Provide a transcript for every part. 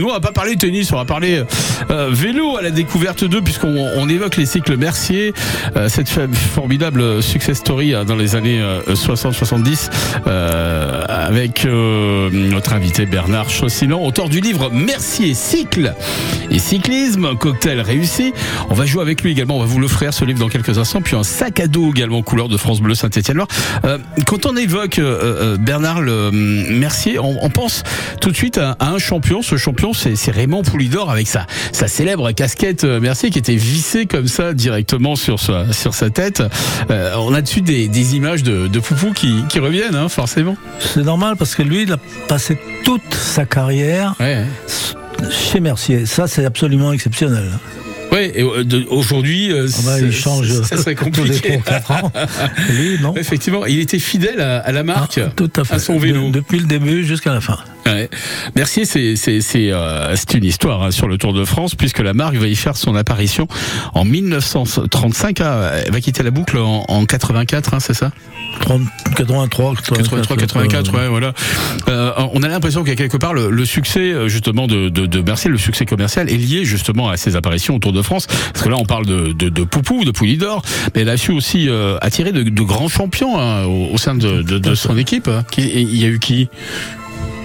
Nous, on va pas parler tennis, on va parler euh, vélo à la découverte d'eux, puisqu'on on évoque les cycles Mercier, euh, cette formidable success story hein, dans les années 60-70, euh, avec notre invité Bernard Chaussinon, auteur du livre Mercier cycle et cyclisme, cocktail réussi. On va jouer avec lui également, on va vous l'offrir ce livre dans quelques instants, puis un sac à dos également couleur de France Bleu Saint-Étienne-Loire. quand on évoque Bernard le, Mercier, on, on, pense tout de suite à un champion, ce champion c'est Raymond Poulidor avec sa, sa célèbre casquette euh, Mercier qui était vissée comme ça directement sur sa, sur sa tête. Euh, on a dessus des, des images de, de Poupou qui, qui reviennent, hein, forcément. C'est normal parce que lui, il a passé toute sa carrière chez Mercier. Ça, c'est absolument exceptionnel. Oui, et euh, aujourd'hui, ah bah, il change ça serait compliqué. 4 ans. Lui, non. Effectivement, il était fidèle à, la marque, ah, tout à, fait. à son vélo. depuis le début jusqu'à la fin. Ouais. Mercier, c'est c'est euh, une histoire hein, sur le Tour de France puisque la marque va y faire son apparition en 1935. Ah, elle va quitter la boucle en, en 84, hein, c'est ça? 83, 83, 84, ouais, voilà. Euh, on a l'impression qu'il y a quelque part le, le succès euh, justement de, de, de, Mercier, le succès commercial est lié justement à ses apparitions au Tour de France. Parce que là, on parle de, de, de Poupou, de Poulidor, mais elle a su aussi euh, attirer de, grands champions hein, au, au, sein de, son équipe. Hein. Il y a eu qui?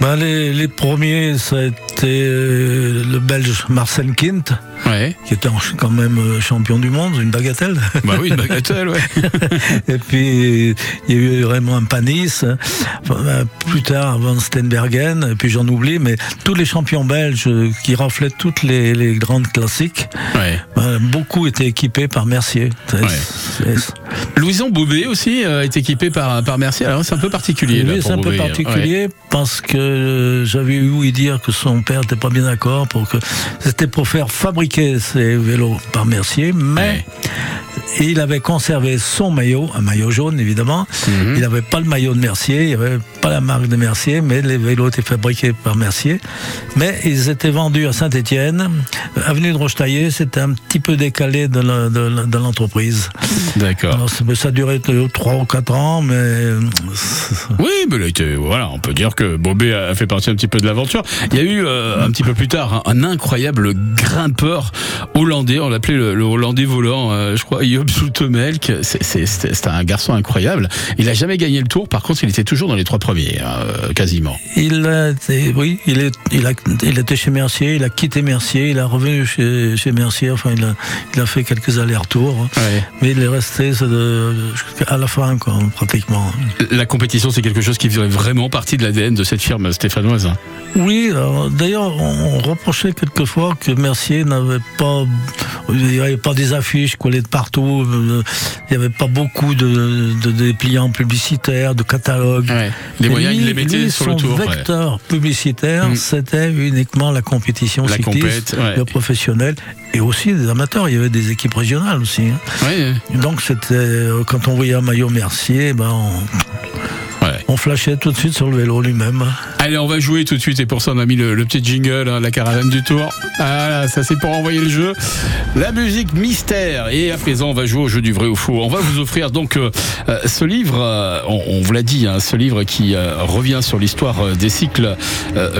Ben les, les, premiers, ça a été euh, le Belge Marcel Kint, ouais. qui était quand même euh, champion du monde, une bagatelle. Bah oui, une bagatelle, ouais. et puis, il y a eu Raymond Panis, ben, plus tard Van Steenbergen, et puis j'en oublie, mais tous les champions belges qui raflaient toutes les, les grandes classiques, ouais. ben, beaucoup étaient équipés par Mercier. Ouais. Louison Boubé aussi euh, est équipé par, par Mercier. Alors c'est un peu particulier. Oui, c'est un peu hein. particulier parce que j'avais eu ouï dire que son père n'était pas bien d'accord pour que c'était pour faire fabriquer ces vélos par Mercier, mais il avait conservé son maillot, un maillot jaune évidemment. Mhm. Il n'avait pas le maillot de Mercier, il n'y avait pas la marque de Mercier, mais les vélos étaient fabriqués par Mercier. Mais ils étaient vendus à Saint-Étienne, avenue de Rochetaillé, c'était un petit peu décalé de l'entreprise. D'accord. Ça a duré 3 ou 4 ans, mais. Oui, mais là, voilà, on peut dire que Bobé a fait partie un petit peu de l'aventure. Il y a eu euh, un petit peu plus tard un, incroyable grimpeur hollandais, on l'appelait le, hollandais volant, euh, je crois, Job Zoetemelk. C'était un garçon incroyable. Il a jamais gagné le tour, par contre, il était toujours dans les trois premiers, hein, quasiment. Il a été, oui, il, est, il, a, il était chez Mercier, il a quitté Mercier, il a revenu chez, chez Mercier, enfin, il a, il a fait quelques allers-retours, hein. mais il est resté à la fin, quoi, pratiquement. La compétition, c'est quelque chose qui faisait vraiment partie de l'ADN de cette firme stéphanoise. Oui, d'ailleurs, on reprochait quelquefois que Mercier n'avait pas, il n'y avait pas des affiches collées de partout, euh, il n'y avait pas beaucoup de, de dépliants publicitaires, de catalogues. Les moyens, il les mettait sur le tour. Vecteur publicitaire, mm. c'était uniquement la compétition la cycliste, le professionnel et aussi des amateurs. Il y avait des équipes régionales aussi. Hein. Donc c'était euh, quand on voyait un maillot Mercier, ben on, on flashait tout de suite sur le vélo lui-même. Allez, on va jouer tout de suite et pour ça on a mis le, petit jingle, hein, la caravane du tour. Voilà, ça c'est pour envoyer le jeu. La musique mystère. Et à présent on va jouer au jeu du vrai ou faux. On va vous offrir donc euh, euh, ce livre, euh, on, vous l'a dit, hein, ce livre qui revient sur l'histoire des cycles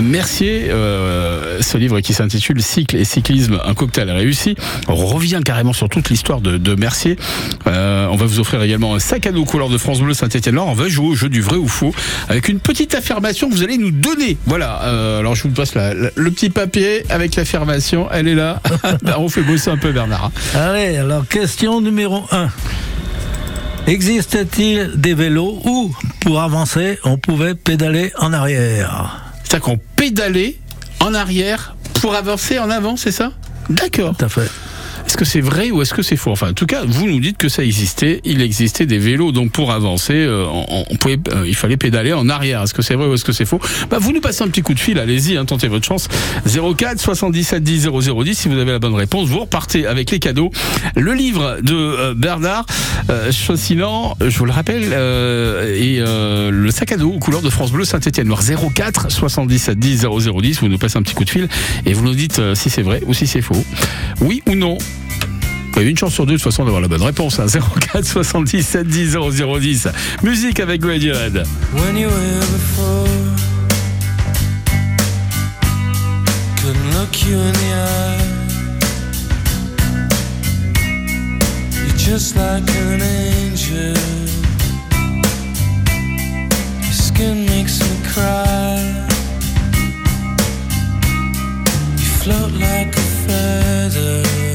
Mercier. ce livre qui s'intitule Cycle et cyclisme, un cocktail réussi. Revient carrément sur toute l'histoire de, Mercier. on va vous offrir également un sac à dos couleur de France Bleu Saint-Etienne-Loire. On va jouer au jeu du vrai ou faux avec une petite affirmation que vous allez nous donner. Voilà, euh, alors je vous passe le petit papier avec l'affirmation, elle est là. On fait bosser un peu Bernard. Hein. Allez, alors question numéro 1. Existait-il des vélos où, pour avancer, on pouvait pédaler en arrière? C'est-à-dire qu'on pédalait en arrière pour avancer en avant, c'est ça? D'accord. Tout à fait. Est-ce que c'est vrai ou est-ce que c'est faux? Enfin, en tout cas, vous nous dites que ça existait. Il existait des vélos, donc pour avancer, euh, euh, il fallait pédaler en arrière. Est-ce que c'est vrai ou est-ce que c'est faux? Bah, Vous nous passez un petit coup de fil, allez-y, hein, tentez votre chance. 04 77 10 0010, si vous avez la bonne réponse, vous repartez avec les cadeaux. Le livre de euh, Bernard euh, je vous le rappelle, et le sac à dos aux couleurs de France Bleu Saint-Etienne Noir 04 77 10 0010, vous nous passez un petit coup de fil et vous nous dites si c'est vrai ou si c'est faux. Oui ou non? Une chance sur deux de toute façon d'avoir la bonne réponse. Hein. 04 77 10 0010. Musique avec Radiohead. When you were before, couldn't look you in the eye. You're just like an angel. Your skin makes me cry. You float like a feather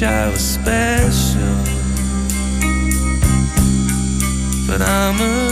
Wish I was special. But I'm a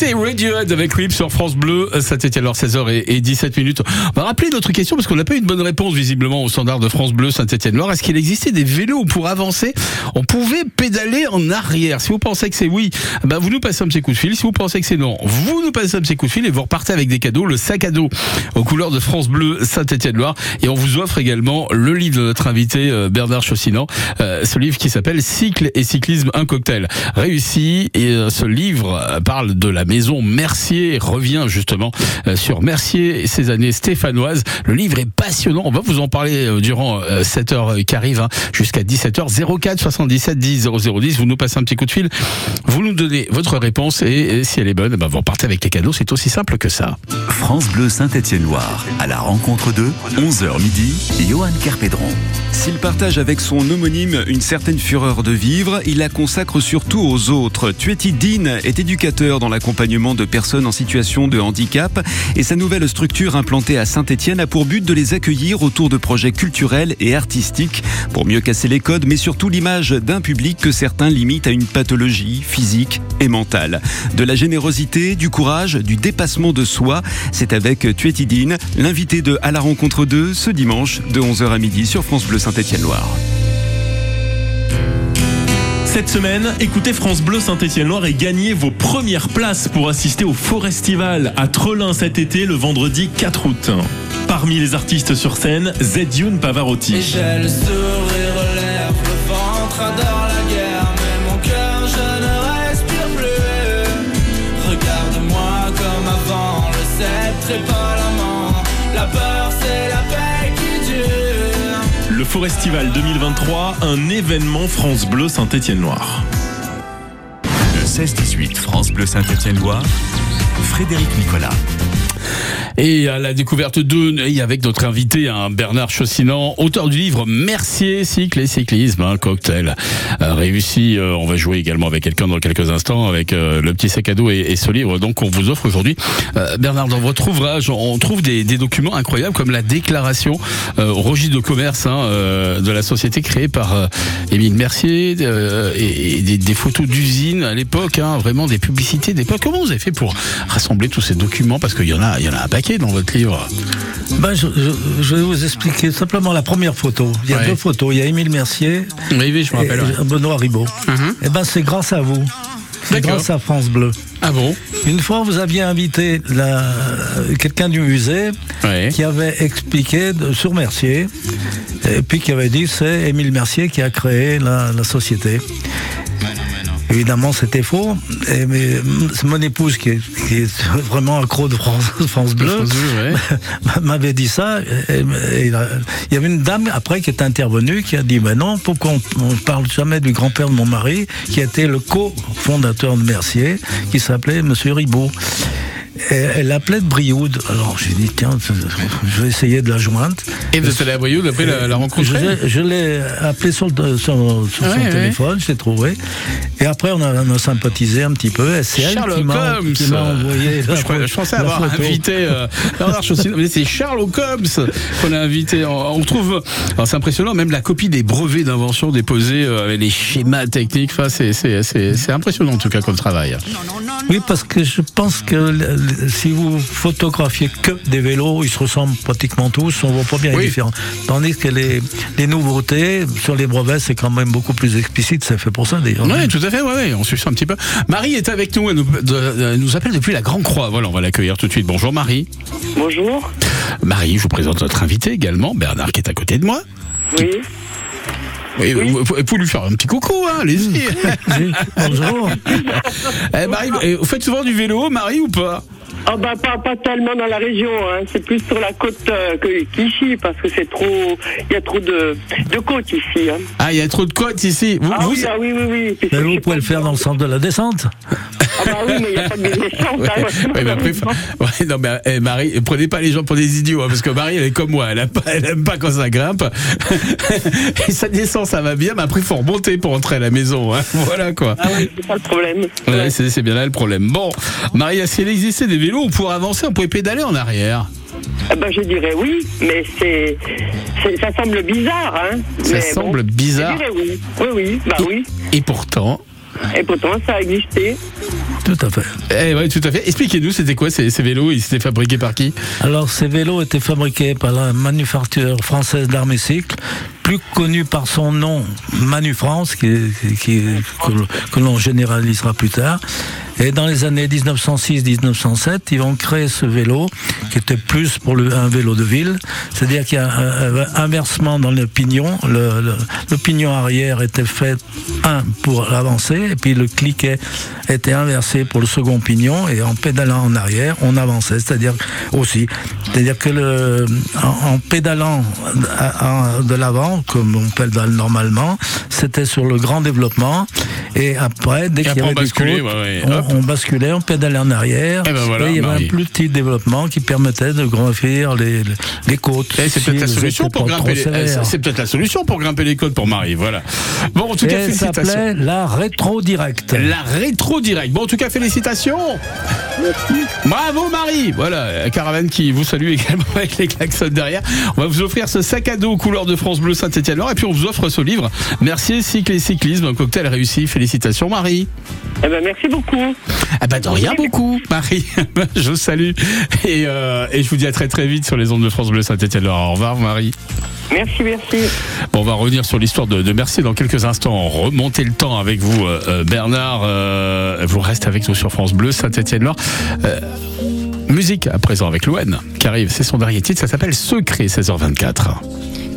C'était Radiohead avec Whip sur France Bleu, Saint-Etienne, alors 16h et 17 minutes. On va rappeler notre question parce qu'on n'a pas eu une bonne réponse visiblement au standard de France Bleu Saint-Etienne Loire. Est-ce qu'il existait des vélos où pour avancer, on pouvait pédaler en arrière Si vous pensez que c'est oui, ben vous nous passez un petit coup de fil. Si vous pensez que c'est non, vous nous passez un petit coup de fil et vous repartez avec des cadeaux, le sac à dos aux couleurs de France Bleu Saint-Etienne Loire. Et on vous offre également le livre de notre invité euh, Bernard Chaussinan, euh, ce livre qui s'appelle Cycle et cyclisme, un cocktail réussi. Et euh, ce livre parle de la maison Mercier, revient justement euh, sur Mercier et ses années stéphanoises. Le livre est passionnant. On va vous en parler euh, durant euh, cette heure qui arrive hein, jusqu'à 17h 04 77 10 0010. Vous nous passez un petit coup de fil, vous nous donnez votre réponse et, et si elle est bonne, eh ben vous repartez avec les cadeaux. C'est aussi simple que ça. France Bleu Saint-Étienne-Loire, à la rencontre de 11h midi, Johan Carpédron. S'il partage avec son homonyme une certaine fureur de vivre, il la consacre surtout aux autres. Tueti Dean est éducateur dans l'accompagnement de personnes en situation de handicap et sa nouvelle structure implantée à Saint-Étienne a pour but de les accueillir autour de projets culturels et artistiques pour mieux casser les codes, mais surtout l'image d'un public que certains limitent à une pathologie physique et mentale. De la générosité, du courage, du dépassement de soi, c'est avec Tueti Dean, l'invité de À la rencontre 2 ce dimanche de 11h à midi sur France Bleu Saint-Étienne-Loire. Cette semaine, écoutez France Bleu Saint-Étienne-Loire et gagnez vos premières places pour assister au Forestival à Trelin cet été le vendredi 4 août. Parmi les artistes sur scène, Zedioun Pavarotti. Forestival 2023, un événement France Bleu Saint-Étienne-Loire. Le 16-18 France Bleu Saint-Étienne-Loire, Frédéric Nicolas. Et à la découverte de, avec notre invité, hein, Bernard Chaussinan, auteur du livre Mercier, cycle et cyclisme, un cocktail euh, réussi. Euh, on va jouer également avec quelqu'un dans quelques instants, avec euh, le petit sac à dos et, ce livre. Donc on vous offre aujourd'hui, Bernard, dans votre ouvrage, on trouve des, documents incroyables comme la déclaration au registre de commerce hein, de la société créée par Émile Mercier et, et des, des photos d'usines à l'époque, hein, vraiment des publicités d'époque. Comment vous avez fait pour rassembler tous ces documents? Parce qu'il y en a, il y en a un paquet dans votre livre. Ben, je, je- je vais vous expliquer simplement la première photo. Il y a Ouais. deux photos. Il y a Émile Mercier Oui, oui, je me et ouais. Benoît Ribot. Mhm. Et ben, c'est grâce à vous. C'est grâce à France Bleu. Ah bon Une fois, vous aviez invité la- quelqu'un du musée Ouais. qui avait expliqué de- sur Mercier, et puis qui avait dit c'est Émile Mercier qui a créé la, la société. Évidemment, c'était faux. Et, mais c'est mon épouse qui est, qui est vraiment accro de France, France Bleu. Ouais. m'avait dit ça. et- et la- il y avait une dame après qui est intervenue qui a dit ben non, pourquoi on ne parle jamais du grand-père de mon mari qui était le co-fondateur de Mercier, qui s'appelait Monsieur Ribot. Et elle l'appelait de Brioude. Alors j'ai dit tiens, je vais essayer de la joindre. Et vous êtes allé à Brioude après la, la rencontre Je l'ai- Je l'ai appelé sur, le- sur- sur Ouais, son ouais. téléphone, je l'ai trouvé. Et après, on a, on a sympathisé un petit peu. C'est elle Sherlock qui m'a envoyé. la je, crois- je pensais la avoir photo. invité euh, c'est Sherlock Holmes qu'on a invité. On, on trouve, c'est impressionnant, même la copie des brevets d'invention déposés euh, avec les schémas techniques. Enfin, c'est, impressionnant en tout cas comme travail. Oui, parce que je pense que si vous photographiez que des vélos, ils se ressemblent pratiquement tous, on voit pas bien Oui. les différences. Tandis que les, les nouveautés sur les brevets, c'est quand même beaucoup plus explicite, c'est fait pour ça d'ailleurs. Oui, tout à fait, ouais, ouais, on suit ça un petit peu. Marie est avec nous, elle nous, de- elle nous appelle depuis la Grande Croix. Voilà, on va l'accueillir tout de suite. Bonjour Marie. Bonjour. Marie, je vous présente notre invité également, Bernard qui est à côté de moi. Oui. Et vous, vous pouvez lui faire un petit coucou, hein, allez-y. Oui, Bonjour. Eh, Marie, eh, vous faites souvent du vélo, Marie, ou pas? Ah bah pas, pas tellement dans la région, hein. c'est plus sur la côte euh, que- qu'ici parce que c'est trop, il y a trop de, de côtes ici. Hein. Ah, il y a trop de côtes ici. Vous, Ah, vous- oui, ah oui, oui, oui. Puis Mais je vous sais pouvez le faire dans le centre de la descente. Ah bah oui, mais il n'y a pas de descente. Ouais, hein. ouais, mais après, ouais, non, mais eh, Marie, prenez pas les gens pour des idiots, hein, parce que Marie, elle est comme moi, elle aime pas, elle aime pas quand ça grimpe. Et ça descend, ça va bien, mais après, il faut remonter pour entrer à la maison. hein. Voilà quoi. Ah oui, c'est pas le problème. Ouais, c'est c'est bien là le problème. Bon, Marie, s'il existait des vélos où pour avancer, on pouvait pédaler en arrière. Ah bah, je dirais oui, mais c'est, ça semble bizarre. Hein. Ça Mais semble bon, bizarre. Je dirais oui. Oui, oui, bah oui. Et pourtant, Et pourtant, ça a existé. Tout à fait. eh ouais, tout à fait. Expliquez-nous, c'était quoi ces, ces vélos? Ils étaient fabriqués par qui? Alors, ces vélos étaient fabriqués par la manufacture française d'armes et cycles, plus connue par son nom Manu France, que, l'on généralisera plus tard. Et dans les années 1906-1907, ils vont créer ce vélo qui était plus pour un vélo de ville. C'est-à-dire qu'il y a un, inversement dans le pignon. Le, pignon arrière était fait, un, pour avancer, et puis le cliquet était inversé pour le second pignon, et en pédalant en arrière, on avançait. C'est-à-dire aussi. C'est-à-dire que en, pédalant de l'avant, comme on pédale normalement, c'était sur le grand développement. Et après, dès Et qu'il y avait on des basculait, côtes, ouais, ouais. on, on basculait, on pédalait en arrière. Eh ben voilà, et il y avait Marie. un plus petit développement qui permettait de gravir les, les, côtes. C'est si peut-être la solution pour grimper c'est peut-être la solution pour grimper les côtes pour Marie. Voilà. Bon, en tout Et cas, elle félicitations. s'appelait la rétro direct. La rétro direct. Bon, en tout cas, félicitations. Bravo Marie. Voilà, caravane qui vous salue également avec les klaxons derrière. On va vous offrir ce sac à dos couleur de France Bleu Saint-Étienne-Loire et puis on vous offre ce livre. Merci cycle et cyclisme, un cocktail réussi. Félicitations Marie. Eh ben, merci beaucoup. Ah bah de rien beaucoup Marie. je vous salue et, euh, et je vous dis à très très vite sur les ondes de France Bleu Saint-Étienne-Loire. Au revoir Marie. Merci, merci. Bon, on va revenir sur l'histoire de, de Mercier dans quelques instants. Remonter le temps avec vous, euh, euh, Bernard. Euh, vous restez avec nous sur France Bleu, Saint-Étienne-Loire. Euh, musique à présent avec Louane qui arrive. C'est son dernier titre. Ça s'appelle Secret 16h24.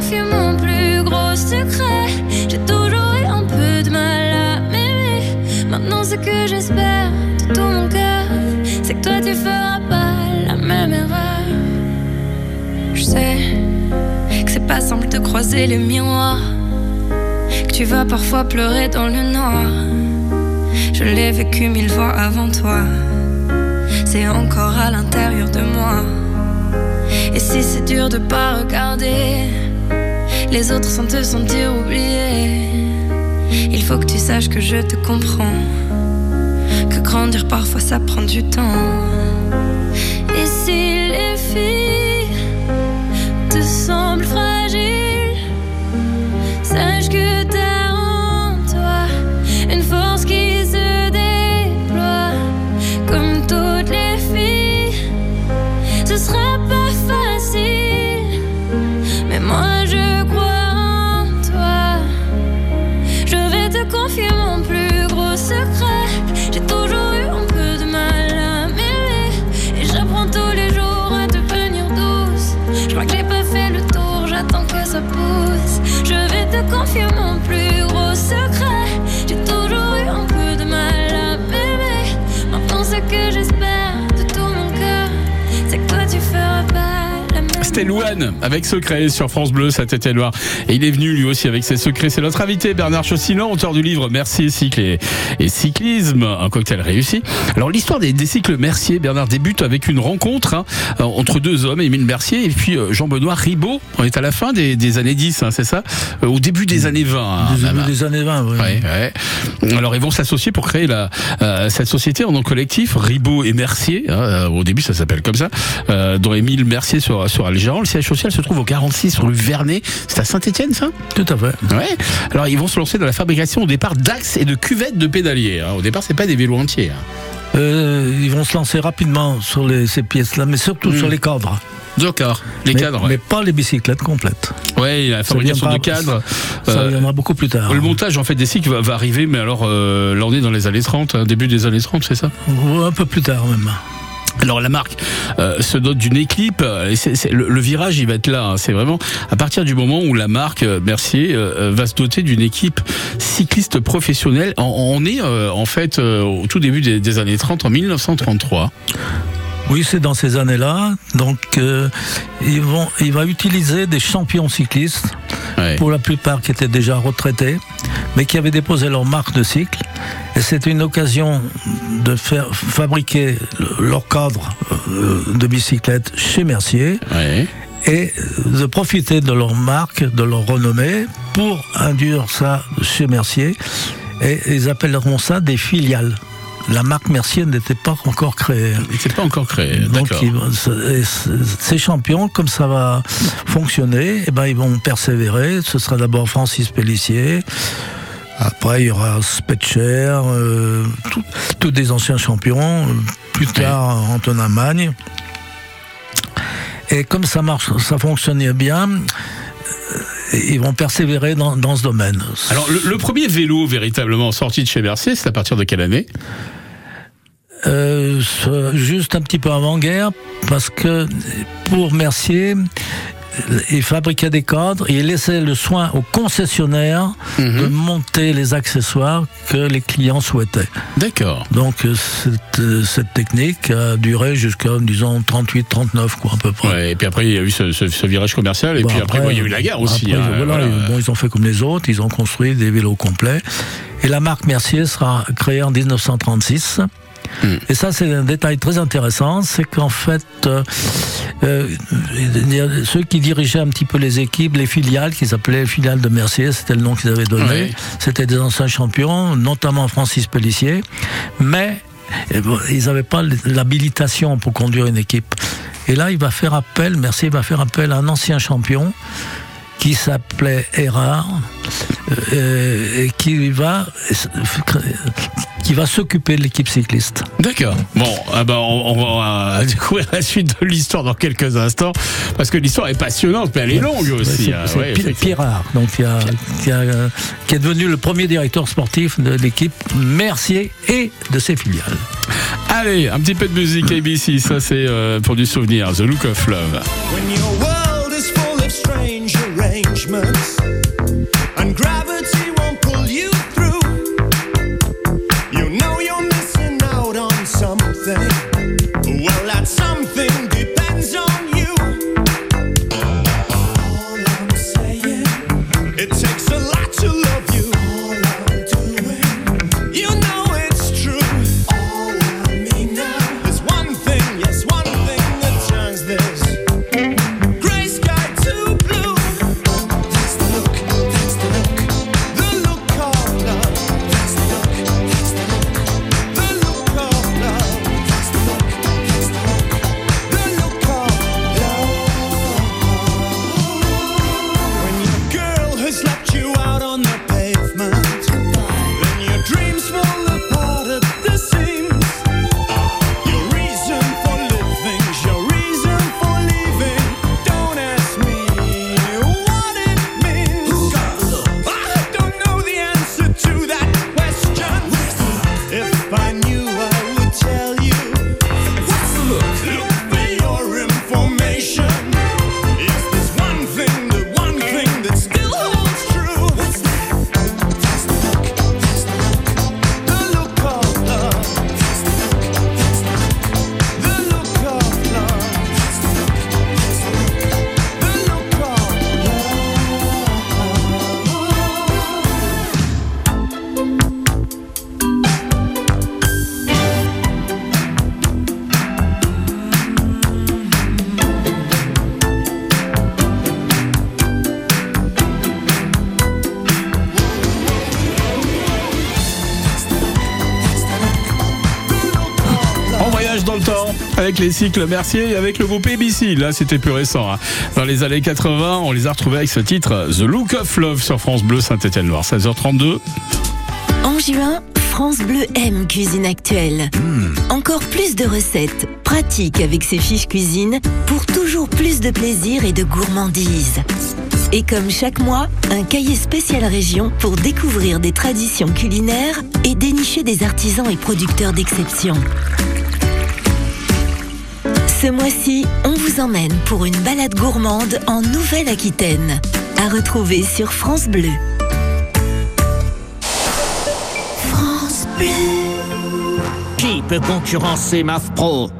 confier mon plus gros secret. J'ai toujours eu un peu de mal à m'aimer. Maintenant, ce que j'espère de tout mon cœur, c'est que toi tu feras pas la même erreur. Je sais que c'est pas simple de croiser les miroirs, que tu vas parfois pleurer dans le noir. Je l'ai vécu mille fois avant toi, c'est encore à l'intérieur de moi. Et si c'est dur de pas regarder les autres sans te sentir oublié, il faut que tu saches que je te comprends, que grandir parfois ça prend du temps. Que j'espère Louane avec Secret sur France Bleu, Saint-Étienne-Loire. Et il est venu lui aussi avec ses secrets. C'est notre invité Bernard Chaussillon, auteur du livre Mercier, cycle et, et cyclisme, un cocktail réussi. Alors l'histoire des, des cycles Mercier, Bernard débute avec une rencontre hein, entre deux hommes, Émile Mercier et puis euh, Jean-Benoît Ribaud. On est à la fin des, des années 10, hein, c'est ça? Euh, Au début des années 20. hein, Des, même, des années 20, oui. Ouais, ouais. Alors ils vont s'associer pour créer la, euh, cette société en nom collectif, Ribaud et Mercier. hein, euh, au début, ça s'appelle comme ça. Euh, dont Émile Mercier sera, sera le gérant. Le siège social se trouve au 46 rue Vernet. C'est à Saint-Étienne, ça? Tout à fait. Ouais. Alors ils vont se lancer dans la fabrication au départ d'axes et de cuvettes de pédaliers. hein. Au départ, c'est pas des vélos entiers. hein. Euh, ils vont se lancer rapidement sur les- ces pièces-là, mais surtout sur les cadres. D'accord. Les mais, cadres. mais Ouais. pas les bicyclettes complètes. Ouais, la fabrication de cadres. Ça Euh, viendra beaucoup plus tard. le montage en fait des cycles va, va arriver, mais alors euh, là on est dans les années 30, hein, début des années 30, c'est ça? Un peu plus tard même. Alors la marque euh, se dote d'une équipe. euh, le, virage, il va être là. hein. C'est vraiment à partir du moment où la marque euh, Mercier va se doter d'une équipe cycliste professionnelle. On, est en fait au tout début des, des années 30, en 1933. Oui, c'est dans ces années-là. Donc, euh, ils vont, il va utiliser des champions cyclistes, Ouais. pour la plupart qui étaient déjà retraités, mais qui avaient déposé leur marque de cycle. Et c'était une occasion de faire fabriquer le- leur cadre euh, de bicyclette chez Mercier Ouais. et de profiter de leur marque, de leur renommée, pour induire ça chez Mercier. Et ils appelleront ça des filiales. La marque Mercier n'était pas encore créée. S'est pas encore créé. Donc D'accord. et ces champions, comme ça va fonctionner, eh ben ils vont persévérer. Ce sera d'abord Francis Pellissier. Après, il y aura Spetcher, euh, tous des anciens champions. Plus tard, Antonin Magne. Et comme ça marche, ça fonctionnait bien, euh, ils vont persévérer dans, dans ce domaine. Alors le, le premier vélo véritablement sorti de chez Mercier, c'est à partir de quelle année? Euh, juste un petit peu avant-guerre, parce que pour Mercier, il fabriquait des cadres et il laissait le soin aux concessionnaires de monter les accessoires que les clients souhaitaient. D'accord. Donc euh, cette, euh, cette technique a duré jusqu'à, disons, 38-39, quoi, à peu près. Ouais, et puis après, il y a eu ce, ce- ce virage commercial, et Bon, puis après, bon, il y a eu la guerre aussi. après, hein, voilà, bon, ils ont fait comme les autres, ils ont construit des vélos complets. Et la marque Mercier sera créée en 1936. Et ça, c'est un détail très intéressant, c'est qu'en fait, euh, euh, ceux qui dirigeaient un petit peu les équipes, les filiales, qui s'appelaient filiales de Mercier, c'était le nom qu'ils avaient donné. Ouais. C'était des anciens champions, notamment Francis Pellissier, mais eh bon, ils n'avaient pas l'habilitation pour conduire une équipe. Et là, il va faire appel, Mercier va faire appel à un ancien champion qui s'appelait Erard euh, et qui va qui va s'occuper de l'équipe cycliste. D'accord. Bon, ah bah, on, on va découvrir la suite de l'histoire dans quelques instants, parce que l'histoire est passionnante, mais elle est longue aussi. C'est hein. Ouais, donc qui, a- qui a, euh, qui est devenu le premier directeur sportif de l'équipe Mercier et de ses filiales. Allez, un petit peu de musique ABC, ça c'est euh, pour du souvenir, The Look of Love. Arrangements and gravity avec les cycles Mercier et avec le groupe ABC. Là, c'était plus récent. hein. Dans les années 80, on les a retrouvés avec ce titre The Look of Love sur France Bleu Saint-Étienne-Loire. 16h32. En juin, France Bleu aime Cuisine Actuelle. Encore plus de recettes, pratiques avec ses fiches cuisine pour toujours plus de plaisir et de gourmandise. Et comme chaque mois, un cahier spécial région pour découvrir des traditions culinaires et dénicher des artisans et producteurs d'exception. Ce mois-ci, on vous emmène pour une balade gourmande en Nouvelle-Aquitaine. À retrouver sur France Bleu. France Bleu. Qui peut concurrencer MAF Pro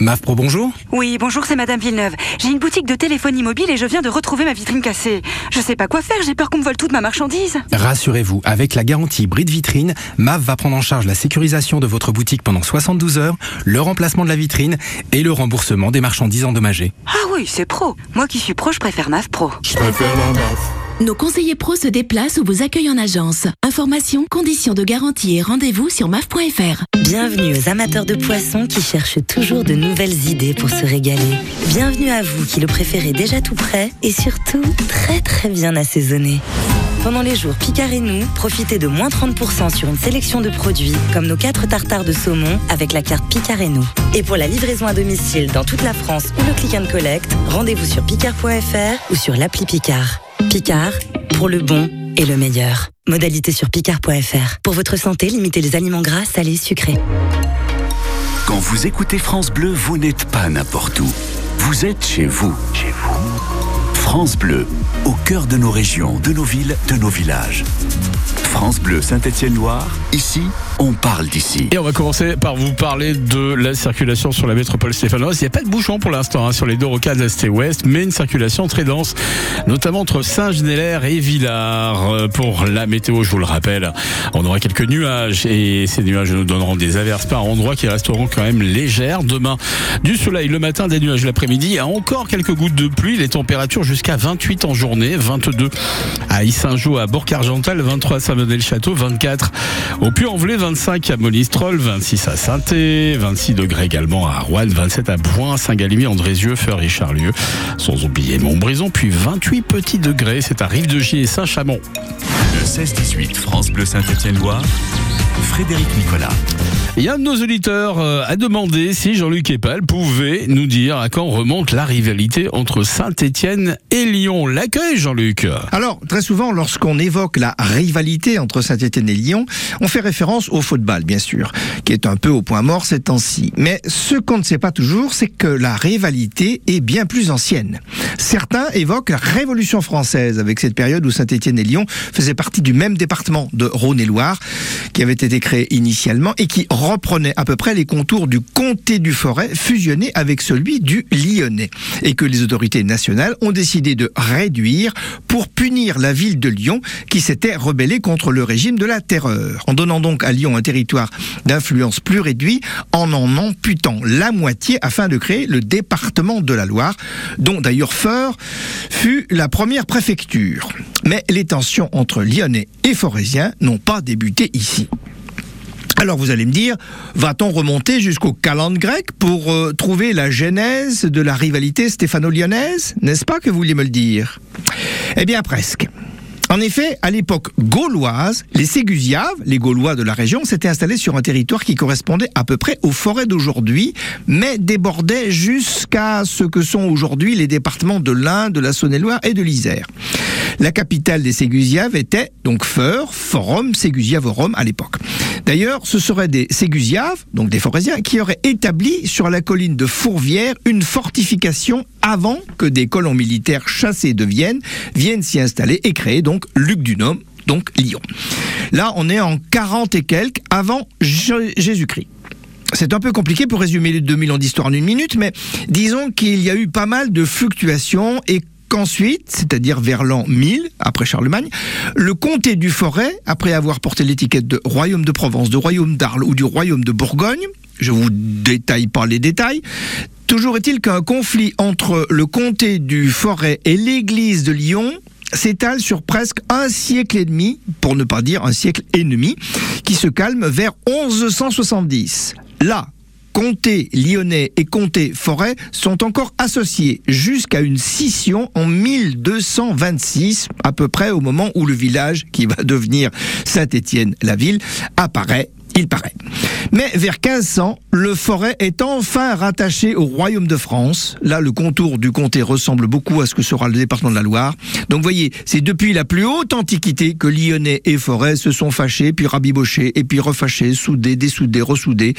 MAF Pro, bonjour. Oui, bonjour, c'est Madame Villeneuve. J'ai une boutique de téléphonie mobile et je viens de retrouver ma vitrine cassée. Je sais pas quoi faire, j'ai peur qu'on me vole toute ma marchandise. Rassurez-vous, avec la garantie Brid Vitrine, MAF va prendre en charge la sécurisation de votre boutique pendant 72 heures, le remplacement de la vitrine et le remboursement des marchandises endommagées. Ah oui, c'est pro. Moi qui suis pro, je préfère MAF Pro. Je préfère la MAF. Nos conseillers pros se déplacent ou vous accueillent en agence. Informations, conditions de garantie et rendez-vous sur maf.fr. Bienvenue aux amateurs de poissons qui cherchent toujours de nouvelles idées pour se régaler. Bienvenue à vous qui le préférez déjà tout prêt et surtout très très bien assaisonné. Pendant les jours Picard et nous, profitez de moins 30% sur une sélection de produits comme nos 4 tartares de saumon avec la carte Picard et nous. Et pour la livraison à domicile dans toute la France ou le click and collect, rendez-vous sur picard.fr ou sur l'appli Picard. Picard, pour le bon et le meilleur. Modalité sur picard.fr. Pour votre santé, limitez les aliments gras, salés, sucrés. Quand vous écoutez France Bleu, vous n'êtes pas n'importe où. Vous êtes chez vous. Chez vous. France Bleu, au cœur de nos régions, de nos villes, de nos villages. France Bleu Saint-Étienne-Loire, ici, on parle d'ici. Et on va commencer par vous parler de la circulation sur la métropole stéphanoise. Il n'y a pas de bouchon pour l'instant hein, sur les deux rocades est et ouest, mais une circulation très dense, notamment entre Saint-Genélaire et Villars. Euh, Pour la météo, je vous le rappelle, on aura quelques nuages et ces nuages nous donneront des averses par endroits qui resteront quand même légères. Demain, du soleil le matin, des nuages l'après-midi et encore quelques gouttes de pluie. Les températures jusqu'à 28 en journée, 22 à Issingeau, à Bourg-Argental, 23 à Saint-Bonnet-le-Château, 24 au Puy-en-Velay, 25 à Monistrol, 26 à saint 26 degrés également à Rouen, 27 à Boin, Saint-Galimier, Andrézieux, Feur et Charlieu, sans oublier Montbrison, puis 28 petits degrés, c'est à Rive-de-Gier et Saint-Chamond. Le 16-18 France Bleu Saint-Étienne-Loire, Frédéric Nicolas. A un de nos auditeurs euh, a demandé si Jean-Luc Epal pouvait nous dire à quand remonte la rivalité entre Saint-Étienne et Lyon. L'accueil, Jean-Luc. Alors, très souvent, lorsqu'on évoque la rivalité entre Saint-Etienne et Lyon, on fait référence au football, bien sûr, qui est un peu au point mort ces temps-ci. Mais ce qu'on ne sait pas toujours, c'est que la rivalité est bien plus ancienne. Certains évoquent la Révolution française, avec cette période où Saint-Etienne et Lyon faisaient partie du même département de Rhône et Loire, qui avait été créé initialement et qui reprenait à peu près les contours du comté du Forêt fusionné avec celui du Lyonnais. Et que les autorités nationales ont décidé de réduire pour punir la ville de Lyon qui s'était rebellée contre le régime de la terreur. En donnant donc à Lyon un territoire d'influence plus réduit, en en amputant la moitié afin de créer le département de la Loire, dont d'ailleurs Feur fut la première préfecture. Mais les tensions entre Lyonnais et Forésiens n'ont pas débuté ici. Alors vous allez me dire, va-t-on remonter jusqu'au calende grec pour euh, trouver la genèse de la rivalité stéphano-lyonnaise? N'est-ce pas que vous vouliez me le dire? Eh bien presque. En effet, à l'époque gauloise, les Ségusiaves, les Gaulois de la région, s'étaient installés sur un territoire qui correspondait à peu près aux forêts d'aujourd'hui, mais débordait jusqu'à ce que sont aujourd'hui les départements de l'Ain, de la Saône-et-Loire et de l'Isère. La capitale des Ségusiaves était donc Feur, Forum, Ségusiavorum à l'époque. D'ailleurs, ce seraient des Ségusiaves, donc des Forésiens, qui auraient établi sur la colline de Fourvière une fortification avant que des colons militaires chassés de Vienne viennent s'y installer et créer donc Luc du Nôme, donc Lyon. Là, on est en 40 et quelques avant Jésus-Christ. C'est un peu compliqué pour résumer les 2000 ans d'histoire en une minute, mais disons qu'il y a eu pas mal de fluctuations et qu'ensuite, c'est-à-dire vers l'an 1000, après Charlemagne, le comté du Forêt, après avoir porté l'étiquette de royaume de Provence, de royaume d'Arles ou du royaume de Bourgogne, je vous détaille pas les détails, toujours est-il qu'un conflit entre le comté du Forêt et l'église de Lyon s'étale sur presque un siècle et demi, pour ne pas dire un siècle et demi, qui se calme vers 1170. Là, comté lyonnais et comté forêt sont encore associés jusqu'à une scission en 1226, à peu près au moment où le village, qui va devenir Saint-Étienne, la ville, apparaît. Il paraît. Mais vers 1500, le forêt est enfin rattaché au royaume de France. Là, le contour du comté ressemble beaucoup à ce que sera le département de la Loire. Donc, voyez, c'est depuis la plus haute antiquité que Lyonnais et Forêt se sont fâchés, puis rabibochés, et puis refâchés, soudés, dessoudés, ressoudés.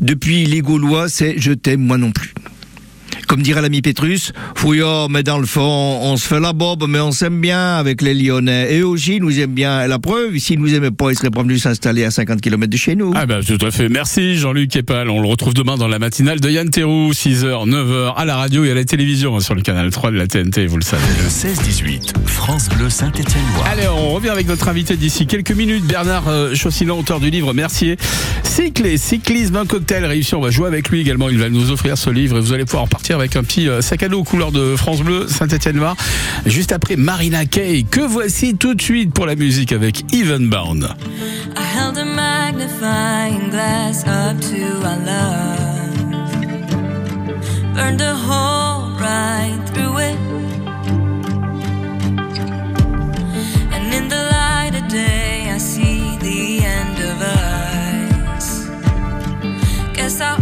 Depuis les Gaulois, c'est je t'aime moi non plus. Comme dirait l'ami Pétrus, fouillard, mais dans le fond, on se fait la bobe, mais on s'aime bien avec les Lyonnais. Et aussi, nous aiment bien. La preuve, s'ils nous aimaient pas, ils seraient pas venus s'installer à 50 km de chez nous. Ah bah tout à fait. Merci Jean-Luc Epal. On le retrouve demain dans la matinale de Yann Terrou, 6h, 9h à la radio et à la télévision hein, sur le canal 3 de la TNT, vous le savez. Le 16-18 France Bleu Saint-Étienne-Loire. Allez, on revient avec notre invité d'ici quelques minutes, Bernard euh, Chaussilan, auteur du livre Mercier. Cyclé, cyclisme, un cocktail réussi. On va jouer avec lui également. Il va nous offrir ce livre et vous allez pouvoir repartir avec un petit euh, sac à dos aux couleurs de France Bleu, Saint-Étienne-Loire. Juste après Marina Kay, que voici tout de suite pour la musique avec Evenbound. I held a magnifying glass up to our love. Burned a hole right through it. And in the light of day, I see the end of us. Guess I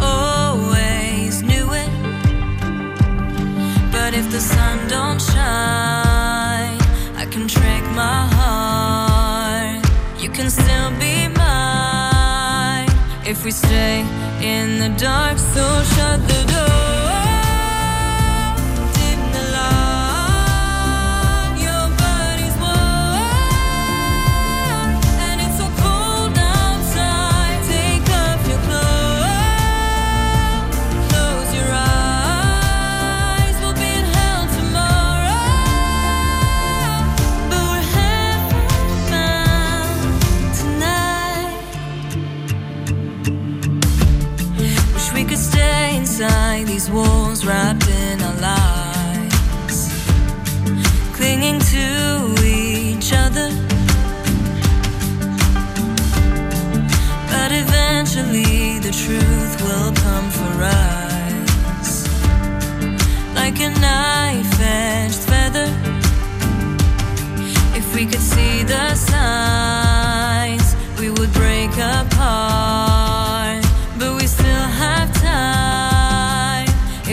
the sun don't shine, I can trick my heart. You can still be mine if we stay in the dark, so shut the door. Inside these walls wrapped in our lies, clinging to each other. But eventually the truth will come for us, like a knife-edged feather. If we could see the signs, we would break apart.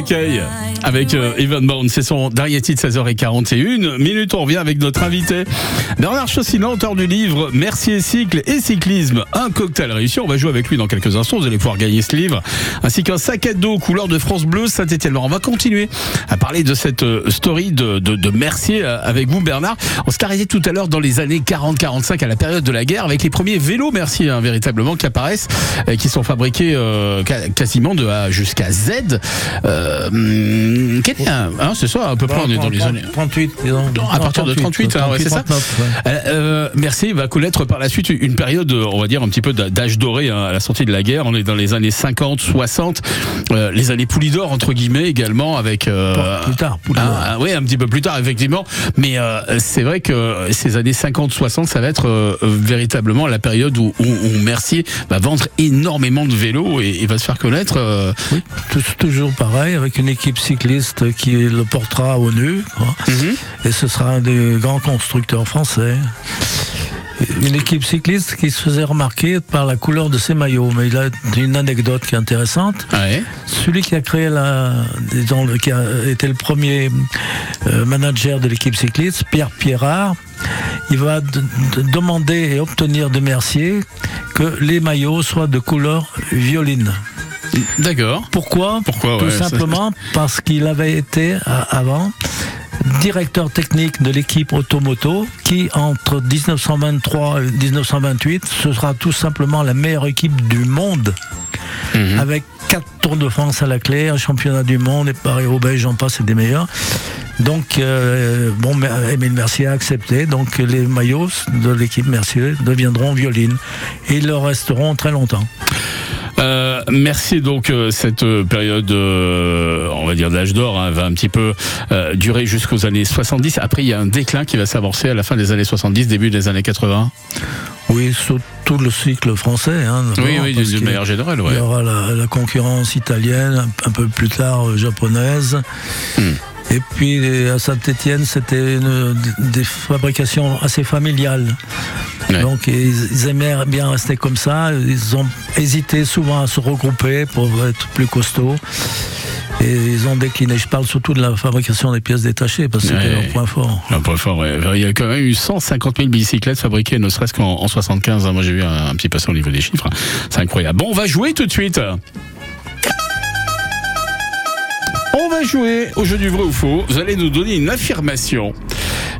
Lacaille avec euh, Evan Bourne, c'est son dernier titre 16h41 minutes. On revient avec notre invité Bernard Chaussina, auteur du livre Mercier cycle et cyclisme, un cocktail réussi. On va jouer avec lui dans quelques instants. Vous allez pouvoir gagner ce livre ainsi qu'un sac à dos couleur de France Bleu Saint-Étienne. On va continuer à parler de cette euh, story de, de, de Mercier euh, avec vous Bernard. On s'est arrêté tout à l'heure dans les années 40-45 à la période de la guerre avec les premiers vélos Mercier hein, véritablement qui apparaissent, euh, qui sont fabriqués euh, quasiment de A jusqu'à Z. Euh, hum, quel un- hein, c'est ça à peu près on est dans les années 38, disons. à partir de 38, hein, ouais, c'est ça 39, ouais. Euh, euh, Mercier va connaître par la suite une période, euh, on va dire un petit peu d'âge doré hein, à la sortie de la guerre. On est dans les années 50, 60, euh, les années Poulidor entre guillemets également avec euh, Plus tard, ah, oui, un petit peu plus tard effectivement. Mais euh, c'est vrai que ces années 50, 60, ça va être euh, véritablement la période où, où- où Mercier va vendre énormément de vélos et, et va se faire connaître. euh, Tout- toujours pareil, avec une équipe cycliste qui le portera au nu. quoi. Et ce sera un des grands constructeurs français. Une équipe cycliste qui se faisait remarquer par la couleur de ses maillots. Mais il a une anecdote qui est intéressante. Celui qui a créé la, disons, qui a été le premier euh, manager de l'équipe cycliste, Pierre Pierrard, il va demander et obtenir de Mercier que les maillots soient de couleur violine. D'accord. Pourquoi Pourquoi Tout ouais, ça- simplement parce qu'il avait été à- avant directeur technique de l'équipe Automoto qui entre 1923 et 1928 ce sera tout simplement la meilleure équipe du monde avec quatre Tours de France à la clé, un championnat du monde et Paris-Roubaix, j'en passe, c'est des meilleurs. Donc, euh, bon, Mer- Émile Mercier a accepté. Donc, les maillots de l'équipe Mercier deviendront violines. Et ils le resteront très longtemps. Euh, merci donc euh, cette euh, période, euh, on va dire d'âge d'or, hein, va un petit peu euh, durer jusqu'aux années 70. Après, il y a un déclin qui va s'amorcer à la fin des années 70, début des années 80. Oui, sur tout le cycle français. Hein, Oui, oui, qu'il manière générale, ouais. Il y aura la, la concurrence italienne, un, peu plus tard japonaise. Hmm. Et puis à Saint-Étienne, c'était des fabrications assez familiales. Donc ils, aimaient bien rester comme ça. Ils ont hésité souvent à se regrouper pour être plus costauds. Et ils ont décliné. Je parle surtout de la fabrication des pièces détachées parce que c'était Ouais. leur point fort. Un point fort, ouais. Il y a quand même eu 150 000 bicyclettes fabriquées, ne serait-ce qu'en en 75. hein. Moi, j'ai vu un, un petit passé au niveau des chiffres. hein. C'est incroyable. Bon, on va jouer tout de suite. On va jouer au jeu du vrai ou faux. Vous allez nous donner une affirmation.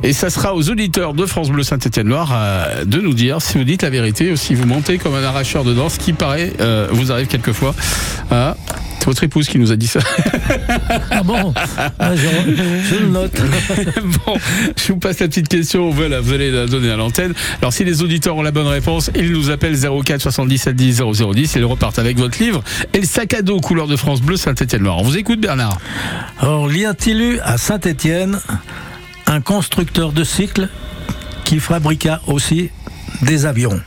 Et ça sera aux auditeurs de France Bleu Saint-Étienne-Loire euh, de nous dire si vous dites la vérité ou si vous montez comme un arracheur dedans, ce qui paraît euh, vous arrive quelquefois. C'est votre épouse qui nous a dit ça. Ah bon Ah, je, je le note. bon, je vous passe la petite question. Voilà, vous allez la donner à l'antenne. Alors, si les auditeurs ont la bonne réponse, ils nous appellent 04 77 10 0010 et ils repartent avec votre livre et le sac à dos couleur de France bleu Saint-Étienne-Loire. On vous écoute, Bernard. Alors, y a-t-il eu à Saint-Étienne un constructeur de cycles qui fabriqua aussi des avions?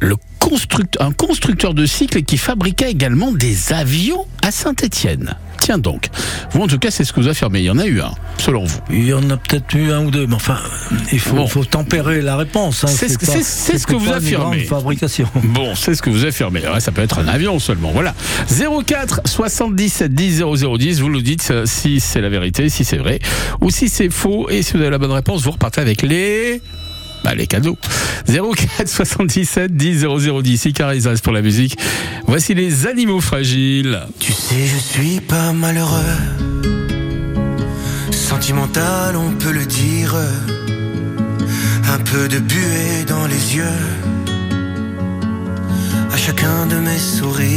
Le construct- un constructeur de cycles qui fabriqua également des avions à Saint-Étienne. Tiens donc. Vous, en tout cas, c'est ce que vous affirmez. Il y en a eu un, selon vous. Il y en a peut-être eu un ou deux, mais enfin, il faut, Bon. faut tempérer la réponse. hein. C'est ce que- pas- ce que vous affirmez. fabrication. Bon, c'est ce que vous affirmez. Ouais, ça peut être un avion seulement. Voilà. 04 77 10 0010. Vous nous dites euh, si c'est la vérité, si c'est vrai, ou si c'est faux. Et si vous avez la bonne réponse, vous repartez avec les. Bah, les cadeaux. 04 77 10 0010. Icarisas pour la musique. Voici les animaux fragiles. Tu sais, je suis pas malheureux. Sentimental, on peut le dire. Un peu de buée dans les yeux. À chacun de mes sourires.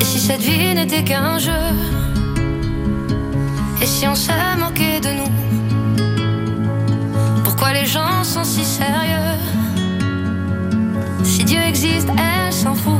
Et si cette vie n'était qu'un jeu? Et si on se moquait de nous? Sont si sérieux. Si Dieu existe, elle s'en fout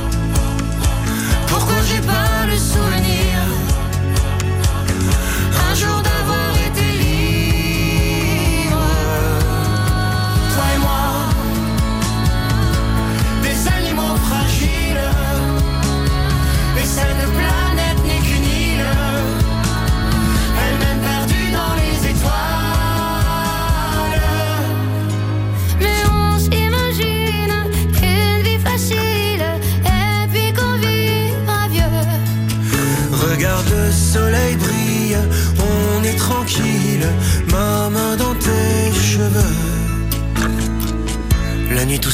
Pourquoi j'ai pas le souvenir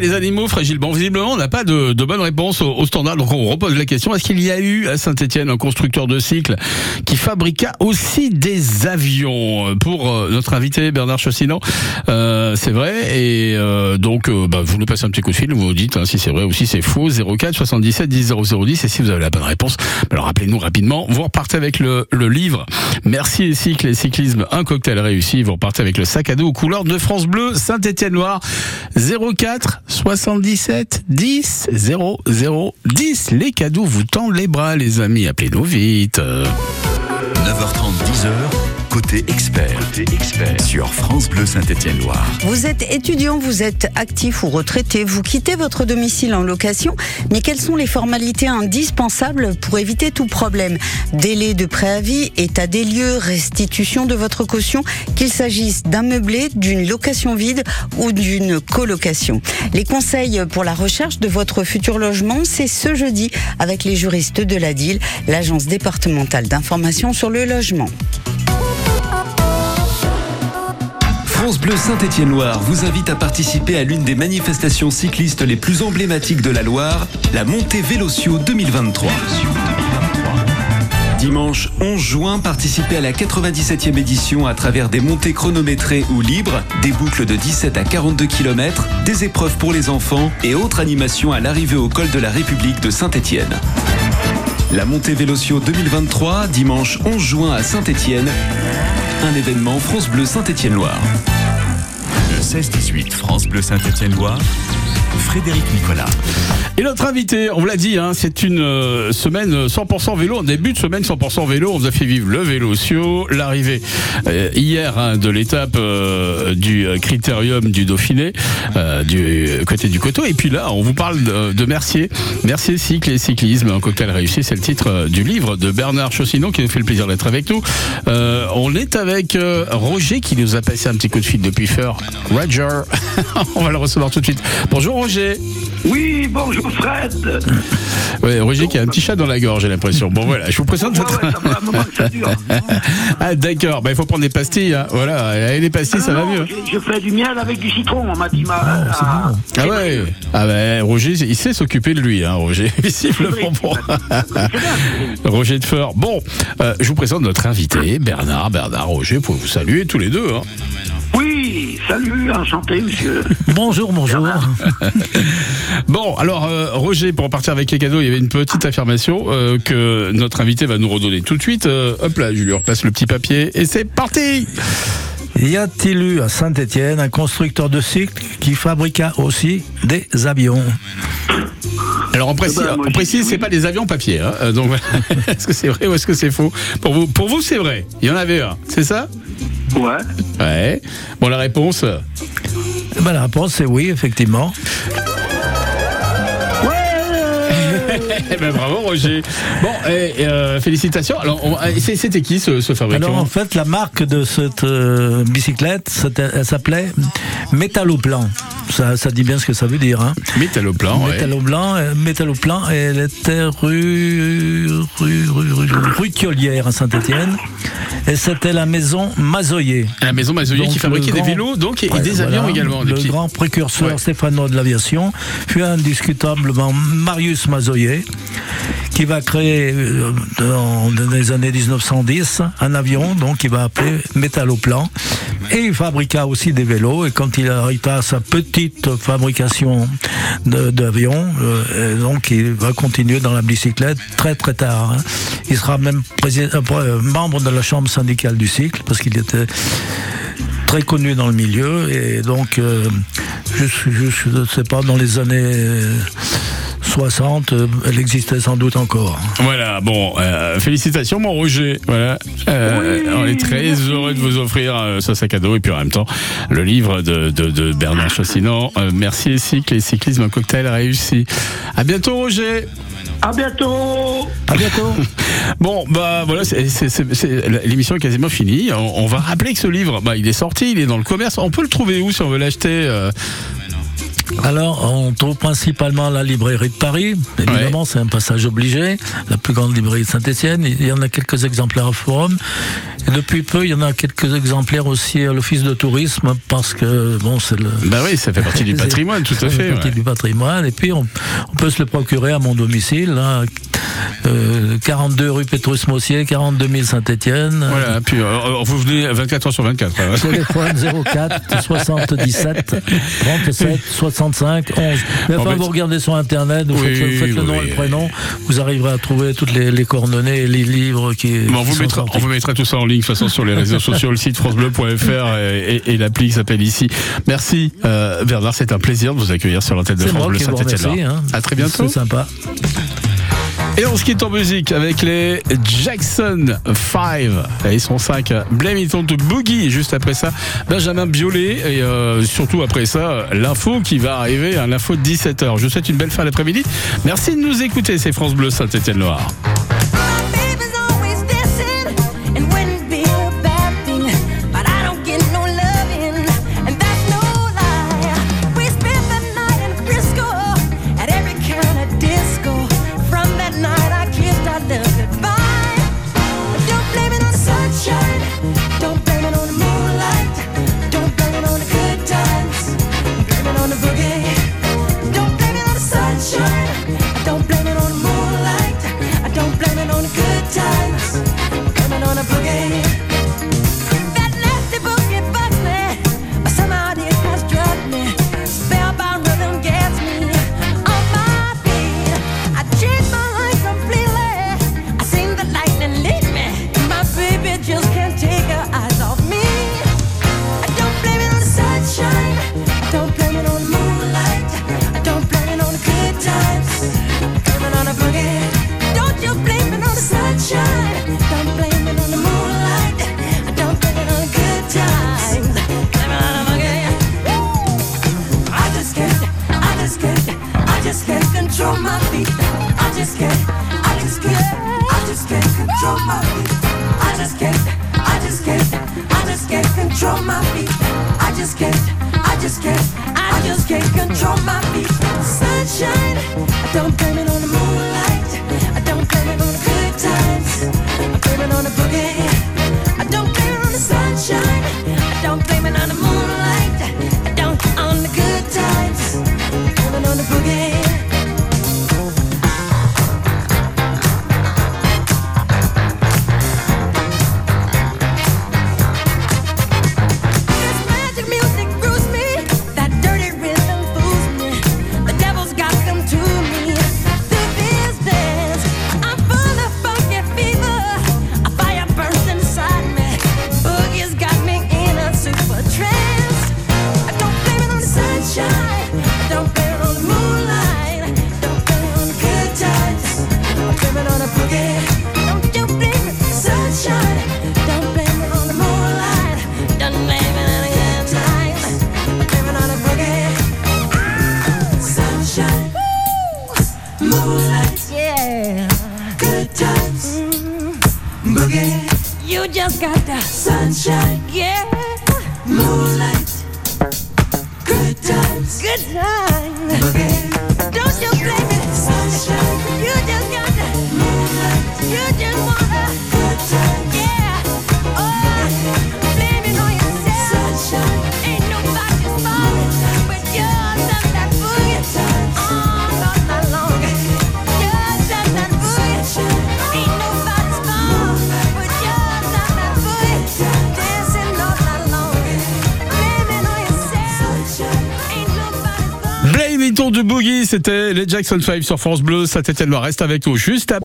Les animaux fragiles. Bon, visiblement, on n'a pas de, bonne réponse au, standard, on repose la question. Est-ce qu'il y a eu à Saint-Etienne un constructeur de cycle qui fabriqua aussi des avions Pour euh, notre invité Bernard Chassinan, euh, c'est vrai. Et euh, donc, euh, bah, vous nous passez un petit coup de fil, vous nous dites hein, si c'est vrai ou si c'est faux. 04 77 10 0010. Et si vous avez la bonne réponse, bah, alors rappelez-nous rapidement. Vous repartez avec le, le livre Merci les cycles et cyclisme, un cocktail réussi. Vous repartez avec le sac à dos aux couleurs de France Bleu, Saint-Étienne-Loire. 04 77 10 00 10. Les cadeaux vous tendent les bras, les amis. Appelez-nous vite. 9h30, 10h, côté expert. Sur France Bleu Saint-Étienne-Loire. Vous êtes étudiant, vous êtes actif ou retraité, vous quittez votre domicile en location, mais quelles sont les formalités indispensables pour éviter tout problème? Délai de préavis, état des lieux, restitution de votre caution, qu'il s'agisse d'un meublé, d'une location vide ou d'une colocation. Les conseils pour la recherche de votre futur logement, c'est ce jeudi avec les juristes de la DIL, l'agence départementale d'information sur le logement. France Bleu Saint-Étienne-Loire vous invite à participer à l'une des manifestations cyclistes les plus emblématiques de la Loire, la montée Vélotio 2023. Dimanche 11 juin, participez à la 97e édition à travers des montées chronométrées ou libres, des boucles de 17 à 42 km, des épreuves pour les enfants et autres animations à l'arrivée au col de la République de Saint-Étienne. La montée Vélotio 2023, dimanche 11 juin à Saint-Étienne, un événement France Bleu Saint-Étienne-Loire. Le 16-18 France Bleu Saint-Étienne-Loire. Frédéric Nicolas. Et notre invité, on vous l'a dit, hein, c'est une euh, semaine 100% vélo, en début de semaine 100% vélo. On vous a fait vivre le Vélotio, l'arrivée euh, hier hein, de l'étape euh, du euh, critérium du Dauphiné, euh, du côté du coteau. Et puis là, on vous parle de, Mercier, Mercier cycle et cyclisme, un cocktail réussi. C'est le titre euh, du livre de Bernard Chaussinon qui nous fait le plaisir d'être avec nous. Euh, on est avec euh, Roger qui nous a passé un petit coup de fil depuis Feur. Roger, on va le recevoir tout de suite. Bonjour Roger. Oui, bonjour Fred. Ouais, Roger qui a un petit chat dans la gorge, j'ai l'impression. Bon voilà, je vous présente votre. ah d'accord, bah, il faut prendre des pastilles. hein. Voilà, et les pastilles, ça va Non, mieux. Je, je fais du miel avec du citron, on m'a dit ma. ah, Ah ouais. Ah bah Roger, il sait s'occuper de lui, hein, Roger. Visiblement bon. Roger de Feur. Bon, euh, je vous présente notre invité, Bernard. Bernard, Roger, pour vous saluer tous les deux. hein. Oui, salut, enchanté, monsieur. Bonjour, bonjour. Bon, alors euh, Roger, pour repartir avec les cadeaux, il y avait une petite affirmation euh, que notre invité va nous redonner tout de suite. Euh, hop là, je lui repasse le petit papier et c'est parti Y a-t-il eu à Saint-Étienne un constructeur de cycle qui fabriqua aussi des avions Alors on précise, on précise, c'est pas des avions papier. Hein, donc est-ce que c'est vrai ou est-ce que c'est faux? Pour vous, pour vous, c'est vrai. Il y en avait un, c'est ça? Ouais. Ouais. Bon, la réponse? ben, La réponse c'est oui, effectivement. Eh ben, bravo Roger. Bon, et, euh, félicitations. Alors, c'était qui ce, ce fabricant Alors en fait, la marque de cette euh, bicyclette, elle s'appelait Métalloplan. Ça, ça dit bien ce que ça veut dire. Hein. Métalloplan. Métalloplan, euh, Métalloplan, et elle était rue, rue, rue, rue, rue Thiolière à Saint-Étienne. Et c'était la maison Mazoyer. La maison Mazoyer qui fabriquait des vélos donc, et Ouais, des voilà, avions également. des Le petits- grand précurseur Ouais. stéphanois de l'aviation fut indiscutablement Marius Mazoyer, qui va créer euh, dans, les années 1910 un avion donc il va appeler Métalloplan. Et il fabriqua aussi des vélos. Et quand il arriva à sa petite fabrication d'avions, euh, donc il va continuer dans la bicyclette très très tard. hein. Il sera même euh, membre de la chambre syndicale du cycle parce qu'il était très connu dans le milieu et donc je ne sais pas dans les années 60 euh, elle existait sans doute encore. Voilà, bon, euh, félicitations mon Roger. Voilà, Euh, on est très heureux de vous offrir euh, ce sac à dos et puis en même temps le livre de, de, de Bernard Chassinan. Euh, merci cycle et cyclisme, un cocktail réussi. À bientôt Roger. À bientôt. À bientôt. Bon, bah voilà, l'émission est quasiment finie. On, on va rappeler que ce livre, bah, il est sorti, il est dans le commerce. On peut le trouver où si on veut l'acheter euh, Alors, on trouve principalement la librairie de Paris. Évidemment, c'est un passage obligé. La plus grande librairie de Saint-Etienne. Il y en a quelques exemplaires au forum. Et depuis peu, il y en a quelques exemplaires aussi à l'office de tourisme parce que bon, c'est le. Bah oui, ça fait partie du patrimoine, tout à Ça fait, partie ouais. du patrimoine. Et puis on, on peut se le procurer à mon domicile, hein, euh, 42 rue Pétrus Mossier, 42 000 Saint-Étienne. Voilà, puis euh, vous venez 24 heures sur 24. hein. Téléphone 04 77 37 65 11. Mais enfin, vous regardez sur Internet, vous Oui, faites, le- nom oui. et le prénom, vous arriverez à trouver toutes les, les coordonnées et les livres qui. Bon, on, qui vous sont mettra, sortis. on vous mettra tout ça en ligne, de toute façon, sur les réseaux sociaux, le site francebleu.fr et, et- et l'appli qui s'appelle ici. Merci, euh, Bernard. C'est un plaisir de vous accueillir sur l'antenne de C'est France Bleu Saint-Étienne. Hein. À très bientôt. C'est sympa. Et on se quitte en musique avec les Jackson 5. Et ils sont 5. Blame It Boogie. Juste après ça, Benjamin Biolay. Et euh, surtout après ça, l'info qui va arriver à l'info de 17h. Je vous souhaite une belle fin d'après-midi. Merci de nous écouter. C'est France Bleu Saint-Étienne-Loire. C'était les Jackson 5 sur France Bleu. Saint-Étienne-Loire reste avec nous juste après.